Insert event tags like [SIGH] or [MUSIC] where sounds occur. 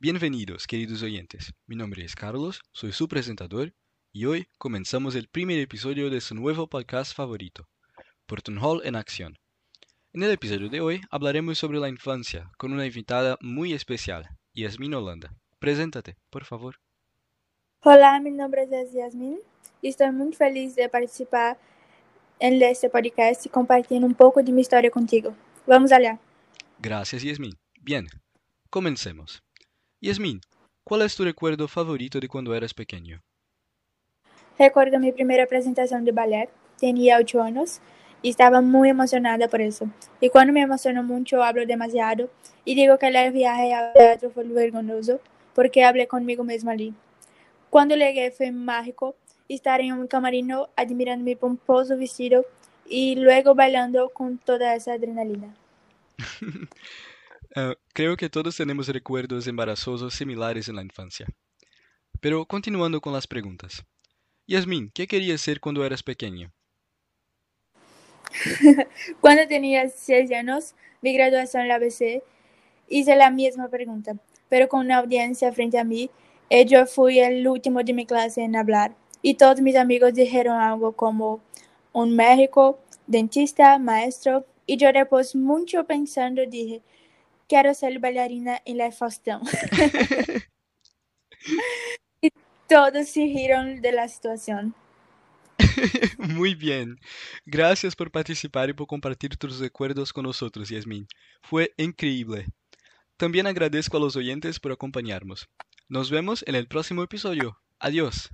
Bienvenidos, queridos oyentes. Mi nombre es Carlos, soy su presentador y hoy comenzamos el primer episodio de su nuevo podcast favorito, Porton Hall en Acción. En el episodio de hoy hablaremos sobre la infancia con una invitada muy especial, Yasmin Holanda. Preséntate, por favor. Hola, mi nombre es Yasmin y estoy muy feliz de participar en este podcast y compartir un poco de mi historia contigo. Vamos allá. Gracias, Yasmin. Bien, comencemos. Yasmin, ¿cuál es tu recuerdo favorito de cuando eras pequeño? Recuerdo mi primera presentación de ballet. Tenía ocho años y estaba muy emocionada por eso. Y cuando me emociono mucho, hablo demasiado y digo que el viaje al teatro fue vergonzoso porque hablé conmigo misma allí. Cuando llegué fue mágico estar en un camarino admirando mi pomposo vestido y luego bailando con toda esa adrenalina. [LAUGHS] Uh, creo que todos tenemos recuerdos embarazosos similares en la infancia. Pero continuando con las preguntas. Yasmin, ¿qué querías ser cuando eras pequeña? [LAUGHS] cuando tenía seis años, mi graduación en la ABC, hice la misma pregunta, pero con una audiencia frente a mí, y yo fui el último de mi clase en hablar, y todos mis amigos dijeron algo como un médico, dentista, maestro, y yo después mucho pensando dije, quiero ser bailarina en la Faustão. [LAUGHS] [LAUGHS] y todos se rieron de la situación. [LAUGHS] Muy bien. Gracias por participar y por compartir tus recuerdos con nosotros, Yasmin. Fue increíble. También agradezco a los oyentes por acompañarnos. Nos vemos en el próximo episodio. Adiós.